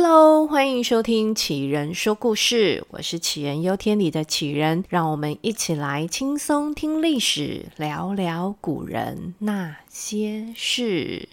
Hello，欢迎收听杞人说故事，我是杞人忧天里的杞人，让我们一起来轻松听历史，聊聊古人那些事。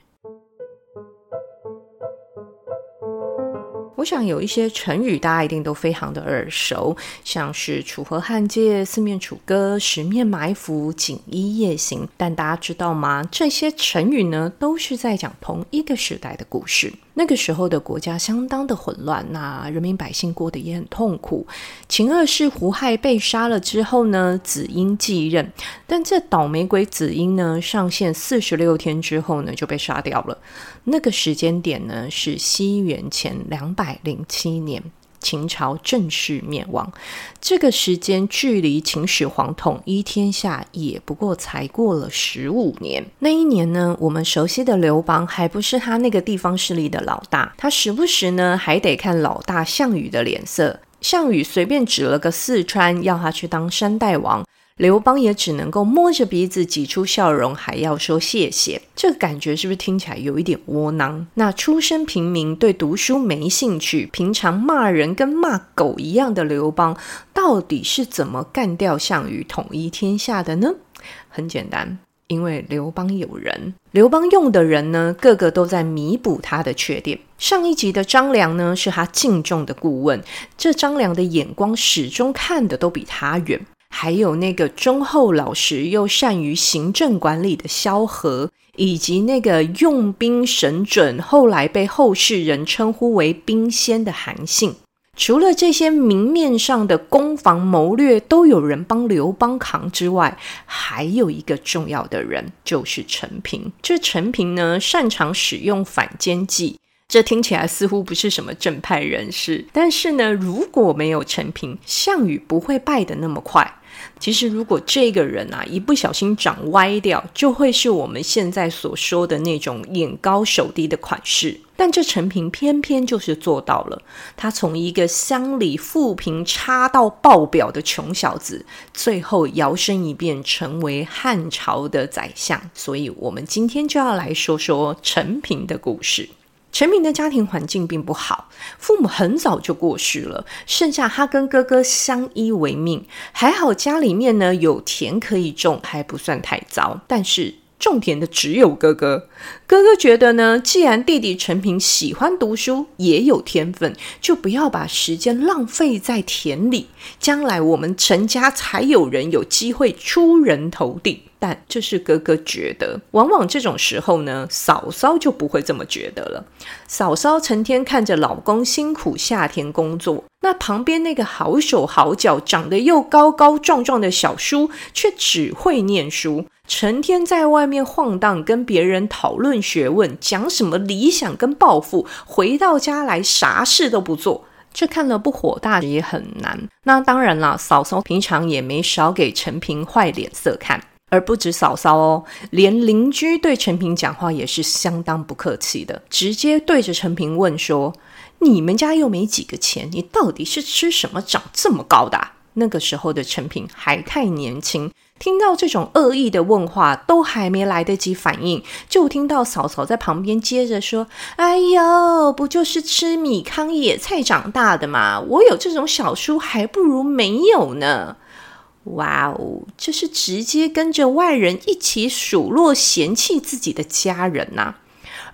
我想有一些成语，大家一定都非常的耳熟，像是“楚河汉界”“四面楚歌”“十面埋伏”“锦衣夜行”。但大家知道吗？这些成语呢，都是在讲同一个时代的故事。那个时候的国家相当的混乱，那人民百姓过得也很痛苦。秦二世胡亥被杀了之后呢，子婴继任，但这倒霉鬼子婴呢，上线四十六天之后呢，就被杀掉了。那个时间点呢，是西元前两百零七年。秦朝正式灭亡，这个时间距离秦始皇统一天下也不过才过了十五年。那一年呢，我们熟悉的刘邦还不是他那个地方势力的老大，他时不时呢还得看老大项羽的脸色。项羽随便指了个四川，要他去当山大王。刘邦也只能够摸着鼻子挤出笑容，还要说谢谢。这个感觉是不是听起来有一点窝囊？那出身平民、对读书没兴趣、平常骂人跟骂狗一样的刘邦，到底是怎么干掉项羽、统一天下的呢？很简单，因为刘邦有人。刘邦用的人呢，个个都在弥补他的缺点。上一集的张良呢，是他敬重的顾问，这张良的眼光始终看的都比他远。还有那个忠厚老实又善于行政管理的萧何，以及那个用兵神准，后来被后世人称呼为兵仙的韩信。除了这些明面上的攻防谋略都有人帮刘邦扛之外，还有一个重要的人，就是陈平。这陈平呢，擅长使用反间计。这听起来似乎不是什么正派人士，但是呢，如果没有陈平，项羽不会败得那么快。其实，如果这个人啊一不小心长歪掉，就会是我们现在所说的那种眼高手低的款式。但这陈平偏偏就是做到了，他从一个乡里富贫差到爆表的穷小子，最后摇身一变成为汉朝的宰相。所以，我们今天就要来说说陈平的故事。陈平的家庭环境并不好，父母很早就过世了，剩下他跟哥哥相依为命。还好家里面呢有田可以种，还不算太糟。但是种田的只有哥哥，哥哥觉得呢，既然弟弟陈平喜欢读书，也有天分，就不要把时间浪费在田里，将来我们陈家才有人有机会出人头地。但这是哥哥觉得，往往这种时候呢，嫂嫂就不会这么觉得了。嫂嫂成天看着老公辛苦下田工作，那旁边那个好手好脚、长得又高高壮壮的小叔，却只会念书，成天在外面晃荡，跟别人讨论学问，讲什么理想跟抱负，回到家来啥事都不做，这看了不火大也很难。那当然啦，嫂嫂平常也没少给陈平坏脸色看。而不止嫂嫂哦，连邻居对陈平讲话也是相当不客气的，直接对着陈平问说：“你们家又没几个钱，你到底是吃什么长这么高的？”那个时候的陈平还太年轻，听到这种恶意的问话，都还没来得及反应，就听到嫂嫂在旁边接着说：“哎呦，不就是吃米糠野菜长大的嘛？我有这种小叔，还不如没有呢。”哇哦，这是直接跟着外人一起数落嫌弃自己的家人呐、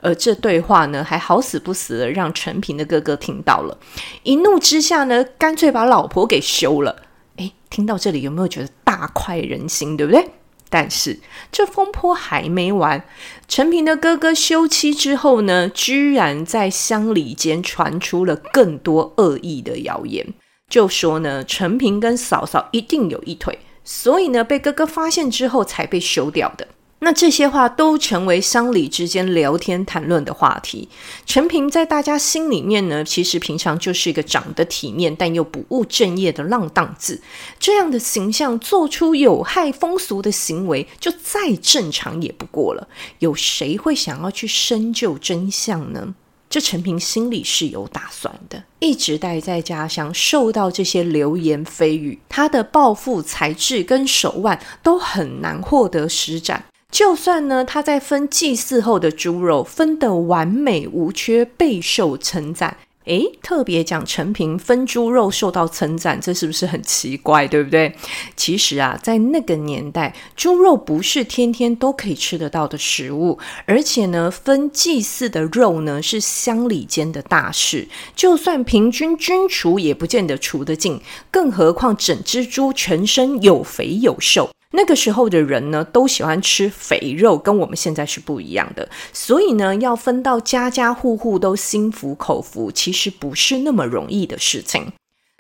而这对话呢，还好死不死的让陈平的哥哥听到了，一怒之下呢，干脆把老婆给休了。诶，听到这里有没有觉得大快人心，对不对？但是这风波还没完，陈平的哥哥休妻之后呢，居然在乡里间传出了更多恶意的谣言。就说呢，陈平跟嫂嫂一定有一腿，所以呢，被哥哥发现之后才被休掉的。那这些话都成为乡里之间聊天谈论的话题。陈平在大家心里面呢，其实平常就是一个长得体面但又不务正业的浪荡子。这样的形象做出有害风俗的行为，就再正常也不过了。有谁会想要去深究真相呢？这陈平心里是有打算的，一直待在家乡，受到这些流言蜚语，他的抱负、才智跟手腕都很难获得施展。就算呢，他在分祭祀后的猪肉分得完美无缺，备受称赞，诶，特别讲陈平分猪肉受到称赞，这是不是很奇怪，对不对？其实啊，在那个年代，猪肉不是天天都可以吃得到的食物，而且呢，分祭祀的肉呢是乡里间的大事，就算平均均除也不见得除得尽，更何况整只猪全身有肥有瘦。那个时候的人呢，都喜欢吃肥肉，跟我们现在是不一样的。所以呢，要分到家家户户都心服口服，其实不是那么容易的事情。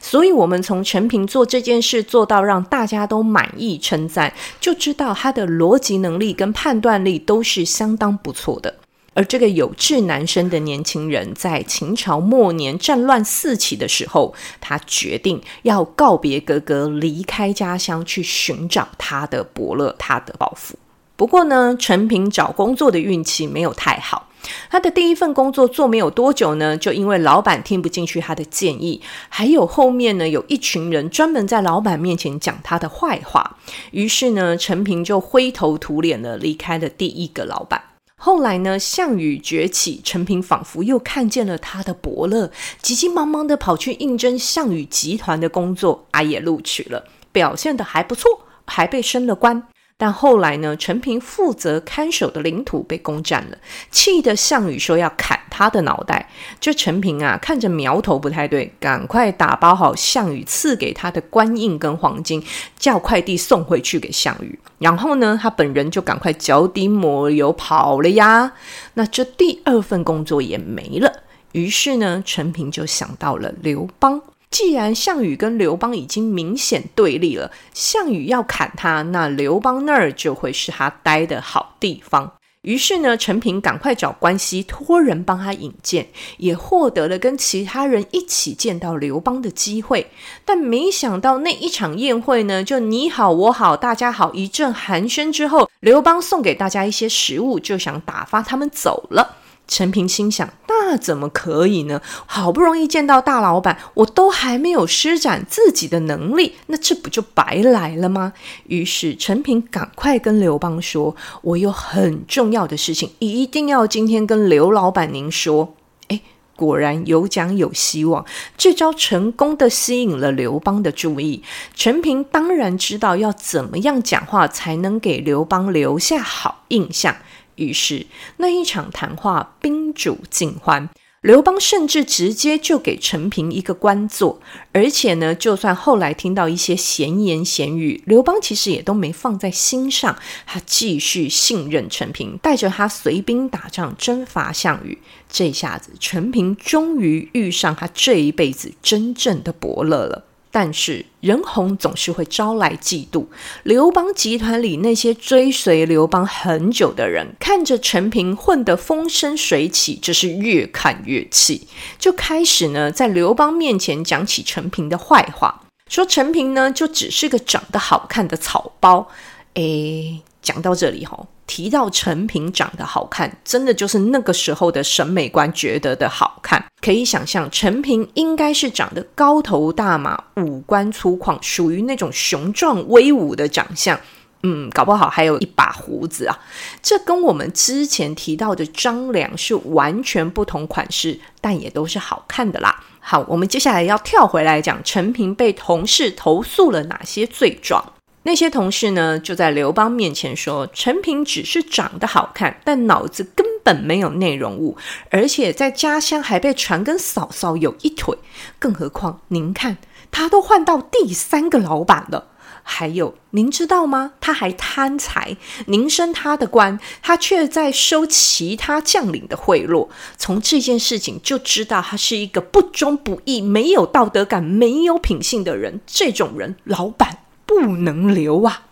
所以，我们从陈平做这件事做到让大家都满意称赞，就知道他的逻辑能力跟判断力都是相当不错的。而这个有志难伸的年轻人，在秦朝末年战乱四起的时候，他决定要告别哥哥，离开家乡去寻找他的伯乐，他的抱负。不过呢，陈平找工作的运气没有太好。他的第一份工作做没有多久呢，就因为老板听不进去他的建议，还有后面呢有一群人专门在老板面前讲他的坏话，于是呢，陈平就灰头土脸的离开了第一个老板。后来呢，项羽崛起，陈平仿佛又看见了他的伯乐，急急忙忙的跑去应征项羽集团的工作，啊，也录取了，表现的还不错，还被升了官。但后来呢，陈平负责看守的领土被攻占了，气得项羽说要砍他的脑袋。这陈平啊，看着苗头不太对，赶快打包好项羽赐给他的官印跟黄金，叫快递送回去给项羽。然后呢，他本人就赶快脚底抹油跑了呀。那这第二份工作也没了。于是呢，陈平就想到了刘邦。既然项羽跟刘邦已经明显对立了，项羽要砍他，那刘邦那儿就会是他待的好地方。于是呢，陈平赶快找关系，托人帮他引荐，也获得了跟其他人一起见到刘邦的机会。但没想到那一场宴会呢，就你好我好大家好一阵寒暄之后，刘邦送给大家一些食物，就想打发他们走了。陈平心想：那怎么可以呢？好不容易见到大老板，我都还没有施展自己的能力，那这不就白来了吗？于是陈平赶快跟刘邦说：“我有很重要的事情，一定要今天跟刘老板您说。”诶，果然有奖有希望，这招成功的吸引了刘邦的注意。陈平当然知道要怎么样讲话才能给刘邦留下好印象。于是那一场谈话宾主尽欢，刘邦甚至直接就给陈平一个官做，而且呢，就算后来听到一些闲言闲语，刘邦其实也都没放在心上，他继续信任陈平，带着他随兵打仗征伐项羽。这下子，陈平终于遇上他这一辈子真正的伯乐了。但是人红总是会招来嫉妒。刘邦集团里那些追随刘邦很久的人，看着陈平混得风生水起，这是越看越气，就开始呢在刘邦面前讲起陈平的坏话，说陈平呢就只是个长得好看的草包。诶，讲到这里吼。提到陈平长得好看，真的就是那个时候的审美观觉得的好看。可以想象，陈平应该是长得高头大马、五官粗犷，属于那种雄壮威武的长相。嗯，搞不好还有一把胡子啊！这跟我们之前提到的张良是完全不同款式，但也都是好看的啦。好，我们接下来要跳回来讲陈平被同事投诉了哪些罪状。那些同事呢，就在刘邦面前说，陈平只是长得好看，但脑子根本没有内容物，而且在家乡还被传跟嫂嫂有一腿。更何况，您看，他都换到第三个老板了。还有，您知道吗？他还贪财，您升他的官，他却在收其他将领的贿赂。从这件事情就知道，他是一个不忠不义、没有道德感、没有品性的人。这种人，老板。不能留啊！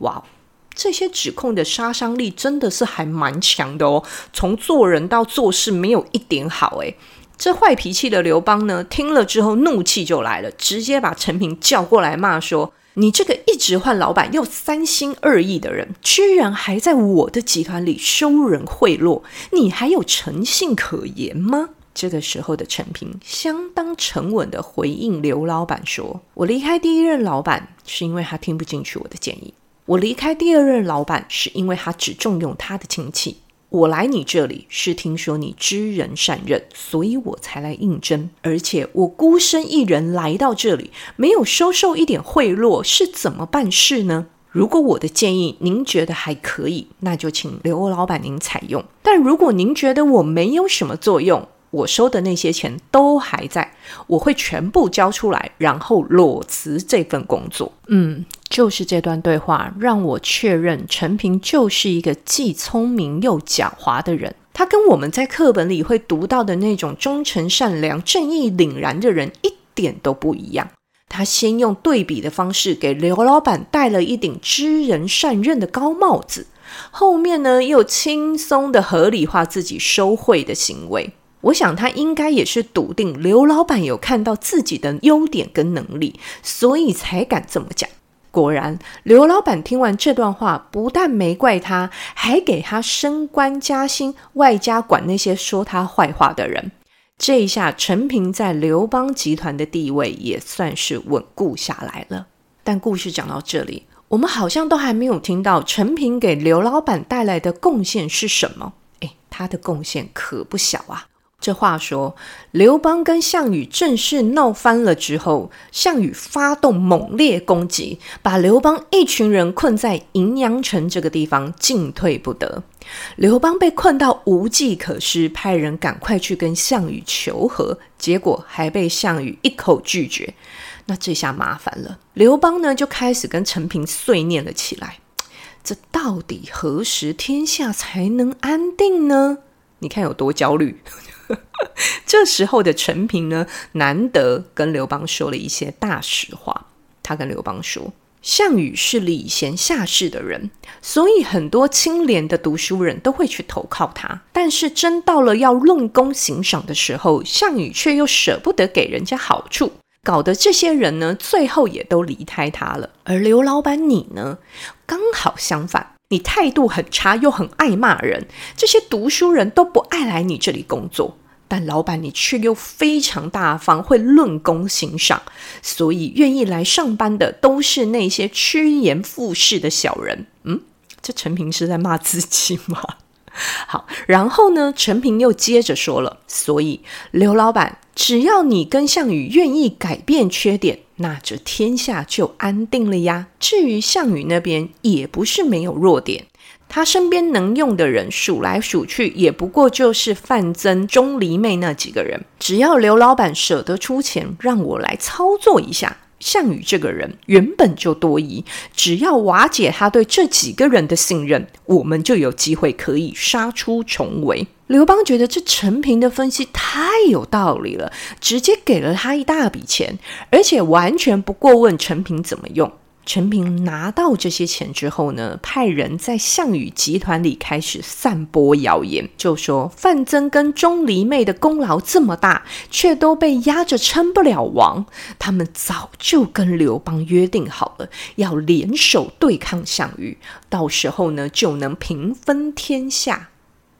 哇，这些指控的杀伤力真的是还蛮强的哦。从做人到做事，没有一点好诶。这坏脾气的刘邦呢，听了之后怒气就来了，直接把陈平叫过来骂说：“你这个一直换老板又三心二意的人，居然还在我的集团里收人贿赂，你还有诚信可言吗？”这个时候的陈平相当沉稳地回应刘老板说：“我离开第一任老板是因为他听不进去我的建议，我离开第二任老板是因为他只重用他的亲戚，我来你这里是听说你知人善任，所以我才来应征。而且我孤身一人来到这里，没有收受一点贿赂，是怎么办事呢？如果我的建议您觉得还可以，那就请刘老板您采用。但如果您觉得我没有什么作用，我收的那些钱都还在，我会全部交出来，然后裸辞这份工作。嗯，就是这段对话让我确认陈平就是一个既聪明又狡猾的人。他跟我们在课本里会读到的那种忠诚、善良、正义凛然的人一点都不一样。他先用对比的方式给刘老板戴了一顶知人善任的高帽子，后面呢又轻松的合理化自己收贿的行为。我想他应该也是笃定刘老板有看到自己的优点跟能力，所以才敢这么讲。果然，刘老板听完这段话，不但没怪他，还给他升官加薪，外加管那些说他坏话的人。这一下，陈平在刘邦集团的地位也算是稳固下来了。但故事讲到这里，我们好像都还没有听到陈平给刘老板带来的贡献是什么？诶，他的贡献可不小啊。这话说，刘邦跟项羽正式闹翻了之后，项羽发动猛烈攻击，把刘邦一群人困在荥阳城这个地方，进退不得。刘邦被困到无计可施，派人赶快去跟项羽求和，结果还被项羽一口拒绝。那这下麻烦了，刘邦呢就开始跟陈平碎念了起来：这到底何时天下才能安定呢？你看有多焦虑。这时候的陈平呢，难得跟刘邦说了一些大实话。他跟刘邦说：“项羽是礼贤下士的人，所以很多清廉的读书人都会去投靠他。但是真到了要论功行赏的时候，项羽却又舍不得给人家好处，搞得这些人呢，最后也都离开他了。而刘老板你呢，刚好相反。”你态度很差，又很爱骂人，这些读书人都不爱来你这里工作。但老板你却又非常大方，会论功行赏，所以愿意来上班的都是那些趋炎附势的小人。嗯，这陈平是在骂自己吗？好，然后呢，陈平又接着说了，所以刘老板，只要你跟项羽愿意改变缺点，那这天下就安定了呀。至于项羽那边，也不是没有弱点，他身边能用的人数来数去，也不过就是范增、钟离昧那几个人。只要刘老板舍得出钱，让我来操作一下。项羽这个人原本就多疑，只要瓦解他对这几个人的信任，我们就有机会可以杀出重围。刘邦觉得这陈平的分析太有道理了，直接给了他一大笔钱，而且完全不过问陈平怎么用。陈平拿到这些钱之后呢，派人在项羽集团里开始散播谣言，就说范增跟钟离昧的功劳这么大，却都被压着称不了王。他们早就跟刘邦约定好了，要联手对抗项羽，到时候呢，就能平分天下。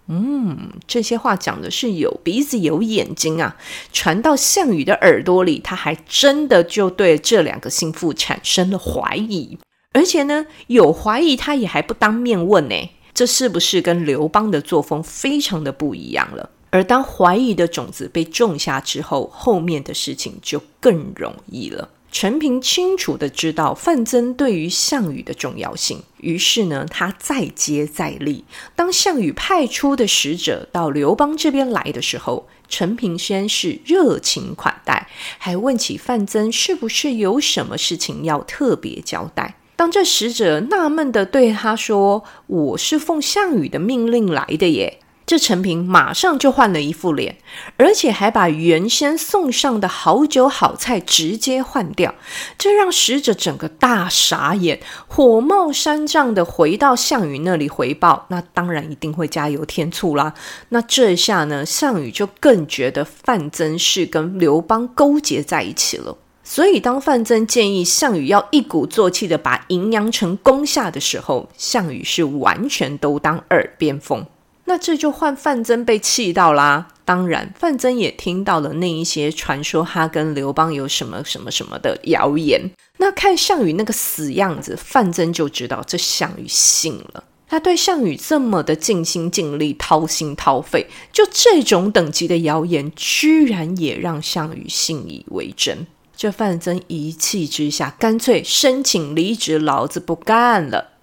嗯，这些话讲的是有鼻子有眼睛啊！传到项羽的耳朵里，他还真的就对这两个心腹产生了怀疑，而且呢，有怀疑他也还不当面问呢，这是不是跟刘邦的作风非常的不一样了？而当怀疑的种子被种下之后，后面的事情就更容易了。陈平清楚地知道范增对于项羽的重要性，于是呢，他再接再厉。当项羽派出的使者到刘邦这边来的时候，陈平先是热情款待，还问起范增是不是有什么事情要特别交代。当这使者纳闷地对他说：“我是奉项羽的命令来的耶。”这陈平马上就换了一副脸，而且还把原先送上的好酒好菜直接换掉，这让使者整个大傻眼，火冒三丈的回到项羽那里回报。那当然一定会加油添醋啦。那这下呢，项羽就更觉得范增是跟刘邦勾结在一起了。所以当范增建议项羽要一鼓作气的把荥阳城攻下的时候，项羽是完全都当耳边风。那这就换范增被气到啦。当然，范增也听到了那一些传说他跟刘邦有什么什么什么的谣言。那看项羽那个死样子，范增就知道这项羽信了。他对项羽这么的尽心尽力、掏心掏肺，就这种等级的谣言，居然也让项羽信以为真。这范增一气之下，干脆申请离职，老子不干了。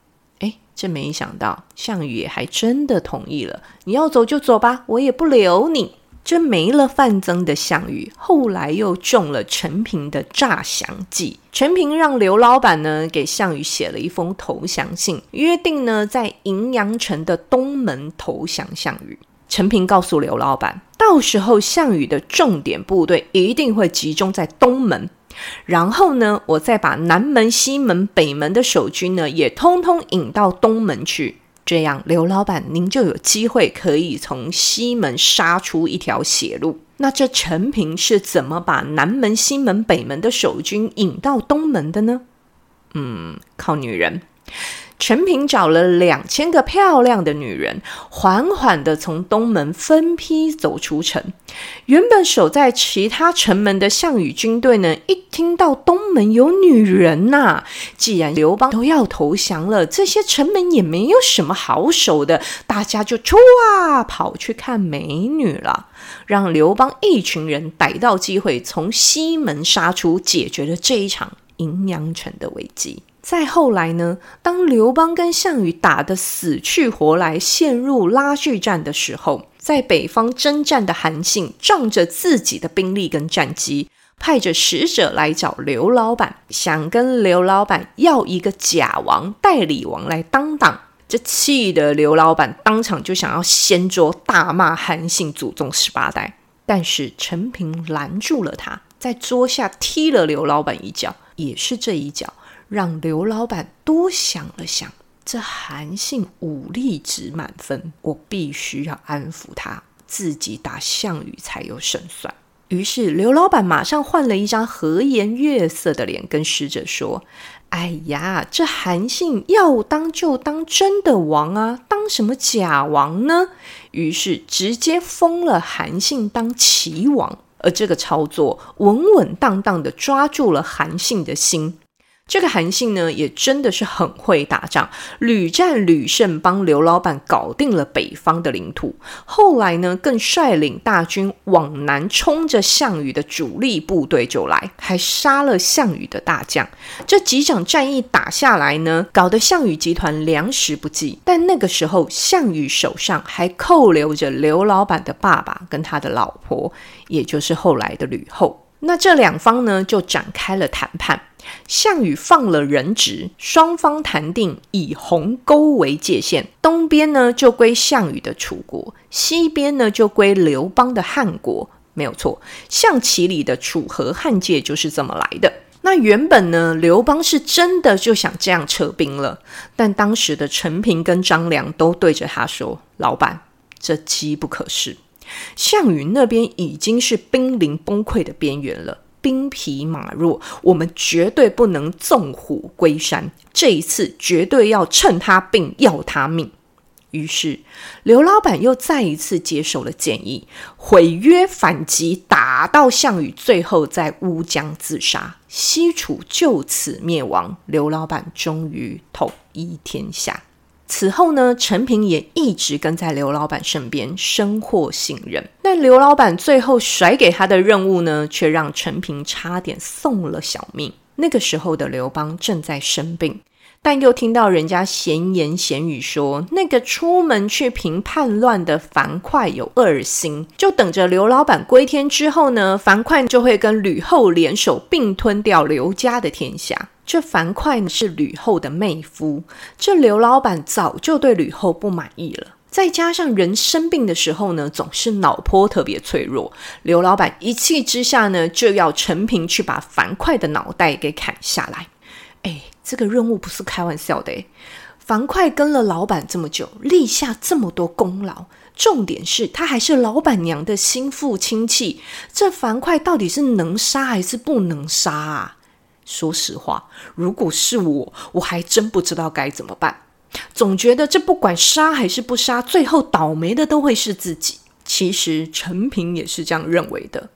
这没想到项羽也还真的同意了。你要走就走吧，我也不留你。这没了范增的项羽，后来又中了陈平的诈降计。陈平让刘老板呢给项羽写了一封投降信，约定呢在荥阳城的东门投降项羽。陈平告诉刘老板，到时候项羽的重点部队一定会集中在东门，然后呢，我再把南门、西门、北门的守军呢也通通引到东门去。这样，刘老板您就有机会可以从西门杀出一条血路。那这陈平是怎么把南门、西门、北门的守军引到东门的呢？嗯，靠女人。陈平找了两千个漂亮的女人，缓缓地从东门分批走出城。原本守在其他城门的项羽军队呢，一听到东门有女人呐、既然刘邦都要投降了，这些城门也没有什么好守的，大家就出啊，跑去看美女了，让刘邦一群人逮到机会从西门杀出，解决了这一场银阳城的危机。再后来呢，当刘邦跟项羽打得死去活来，陷入拉锯战的时候，在北方征战的韩信仗着自己的兵力跟战绩，派着使者来找刘老板，想跟刘老板要一个假王代理王来当当。这气得刘老板当场就想要掀桌大骂韩信祖宗十八代，但是陈平拦住了他，在桌下踢了刘老板一脚，也是这一脚。让刘老板多想了想，这韩信武力值满分，我必须要安抚他，自己打项羽才有胜算。于是刘老板马上换了一张和颜悦色的脸，跟使者说：“哎呀，这韩信要当就当真的王啊，当什么假王呢？”于是直接封了韩信当齐王，而这个操作稳稳当当的抓住了韩信的心。这个韩信呢，也真的是很会打仗，屡战屡胜，帮刘老板搞定了北方的领土。后来呢，更率领大军往南冲着项羽的主力部队就来，还杀了项羽的大将。这几场战役打下来呢，搞得项羽集团粮食不济。但那个时候，项羽手上还扣留着刘老板的爸爸跟他的老婆，也就是后来的吕后。那这两方呢，就展开了谈判。项羽放了人质，双方谈定以鸿沟为界限，东边呢就归项羽的楚国，西边呢就归刘邦的汉国。没有错，象棋里的楚河汉界就是这么来的。那原本呢，刘邦是真的就想这样撤兵了，但当时的陈平跟张良都对着他说：“老板，这机不可失，项羽那边已经是兵临崩溃的边缘了。”兵疲马弱，我们绝对不能纵虎归山。这一次绝对要趁他病要他命。于是刘老板又再一次接受了建议，毁约反击，打到项羽最后在乌江自杀，西楚就此灭亡。刘老板终于统一天下。此后呢，陈平也一直跟在刘老板身边，深获信任。但刘老板最后甩给他的任务呢，却让陈平差点送了小命。那个时候的刘邦正在生病，但又听到人家闲言闲语说，那个出门去平叛乱的樊哙有二心，就等着刘老板归天之后呢，樊哙就会跟吕后联手并吞掉刘家的天下。这樊哙是吕后的妹夫，这刘老板早就对吕后不满意了。再加上人生病的时候呢，总是脑波特别脆弱。刘老板一气之下呢，就要陈平去把樊哙的脑袋给砍下来。哎，这个任务不是开玩笑的。樊哙跟了老板这么久，立下这么多功劳，重点是他还是老板娘的心腹亲戚。这樊哙到底是能杀还是不能杀啊？说实话，如果是我，我还真不知道该怎么办。总觉得这不管杀还是不杀，最后倒霉的都会是自己。其实陈平也是这样认为的，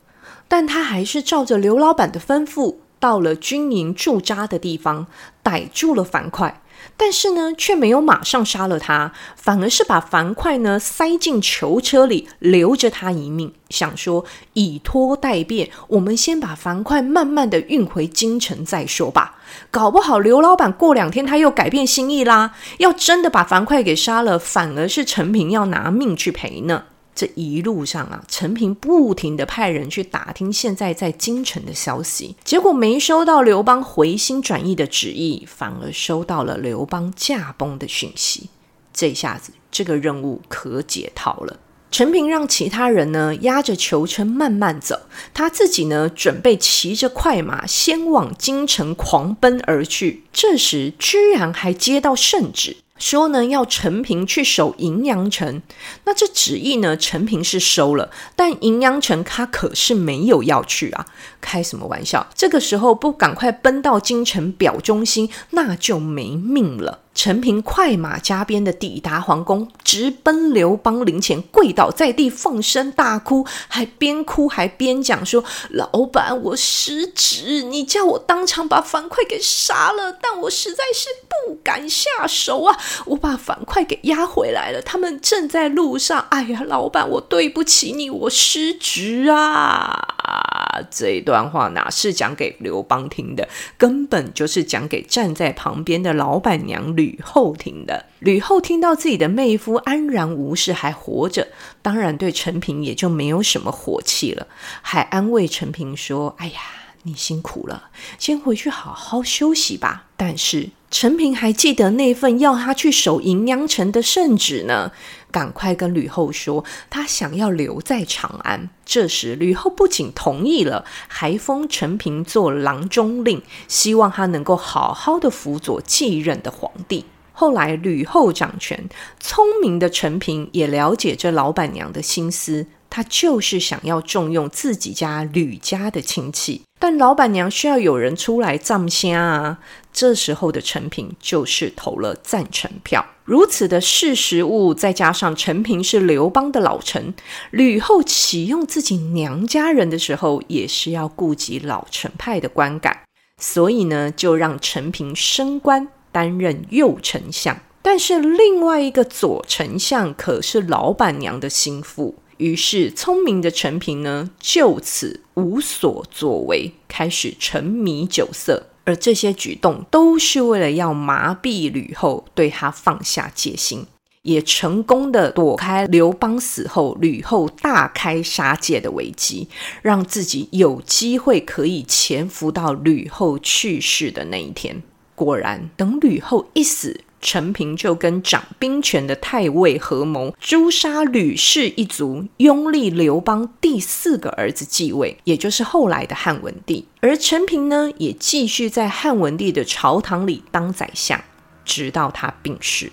但他还是照着刘老板的吩咐，到了军营驻扎的地方，逮住了樊哙，但是呢，却没有马上杀了他，反而是把樊哙呢塞进囚车里，留着他一命，想说以拖待变，我们先把樊哙慢慢的运回京城再说吧。搞不好刘老板过两天他又改变心意啦，要真的把樊哙给杀了，反而是陈平要拿命去赔呢。这一路上啊，陈平不停地派人去打听现在在京城的消息，结果没收到刘邦回心转意的旨意，反而收到了刘邦驾崩的讯息。这下子，这个任务可解套了。陈平让其他人呢押着囚车慢慢走，他自己呢准备骑着快马先往京城狂奔而去。这时，居然还接到圣旨。说呢，要陈平去守荥阳城。那这旨意呢，陈平是收了，但荥阳城他可是没有要去啊！开什么玩笑？这个时候不赶快奔到京城表忠心，那就没命了。陈平快马加鞭的抵达皇宫，直奔刘邦灵前，跪倒在地，放声大哭，还边哭还边讲说：“老板，我失职，你叫我当场把樊哙给杀了，但我实在是不敢下手啊！我把樊哙给押回来了，他们正在路上。哎呀，老板，我对不起你，我失职啊！”啊这一段话哪是讲给刘邦听的，根本就是讲给站在旁边的老板娘吕后听的。吕后听到自己的妹夫安然无事还活着，当然对陈平也就没有什么火气了，还安慰陈平说：“哎呀，你辛苦了，先回去好好休息吧。”但是陈平还记得那份要他去守银阳城的圣旨呢。赶快跟吕后说，他想要留在长安。这时，吕后不仅同意了，还封陈平做郎中令，希望他能够好好的辅佐继任的皇帝。后来，吕后掌权，聪明的陈平也了解这老板娘的心思，他就是想要重用自己家吕家的亲戚。但老板娘需要有人出来站声啊！这时候的陈平就是投了赞成票。如此的识时务，再加上陈平是刘邦的老臣，吕后启用自己娘家人的时候，也是要顾及老臣派的观感，所以呢，就让陈平升官，担任右丞相。但是另外一个左丞相可是老板娘的心腹。于是，聪明的陈平呢，就此无所作为，开始沉迷酒色，而这些举动都是为了要麻痹吕后，对他放下戒心，也成功的躲开刘邦死后吕后大开杀戒的危机，让自己有机会可以潜伏到吕后去世的那一天。果然，等吕后一死。陈平就跟掌兵权的太尉合谋诛杀吕氏一族，拥立刘邦第四个儿子继位，也就是后来的汉文帝。而陈平呢，也继续在汉文帝的朝堂里当宰相，直到他病逝。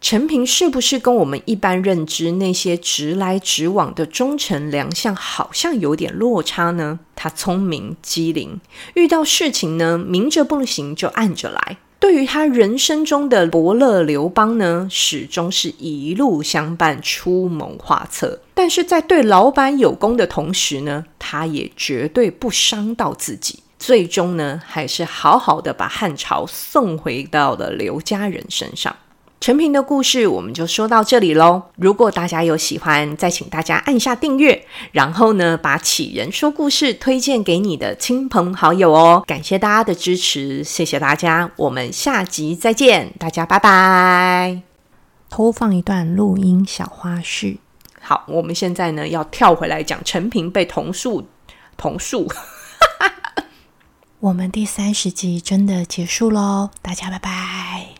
陈平是不是跟我们一般认知那些直来直往的忠臣良相好像有点落差呢？他聪明机灵，遇到事情呢，明着不行就暗着来。对于他人生中的伯乐刘邦呢，始终是一路相伴，出谋划策。但是在对老板有功的同时呢，他也绝对不伤到自己。最终呢，还是好好的把汉朝送回到了刘家人身上。陈平的故事我们就说到这里喽。如果大家有喜欢，再请大家按下订阅，然后呢，把杞人说故事推荐给你的亲朋好友哦。感谢大家的支持，谢谢大家，我们下集再见，大家拜拜。偷放一段录音小花絮。好，我们现在呢要跳回来讲陈平被同树同树。我们第三十集真的结束喽，大家拜拜。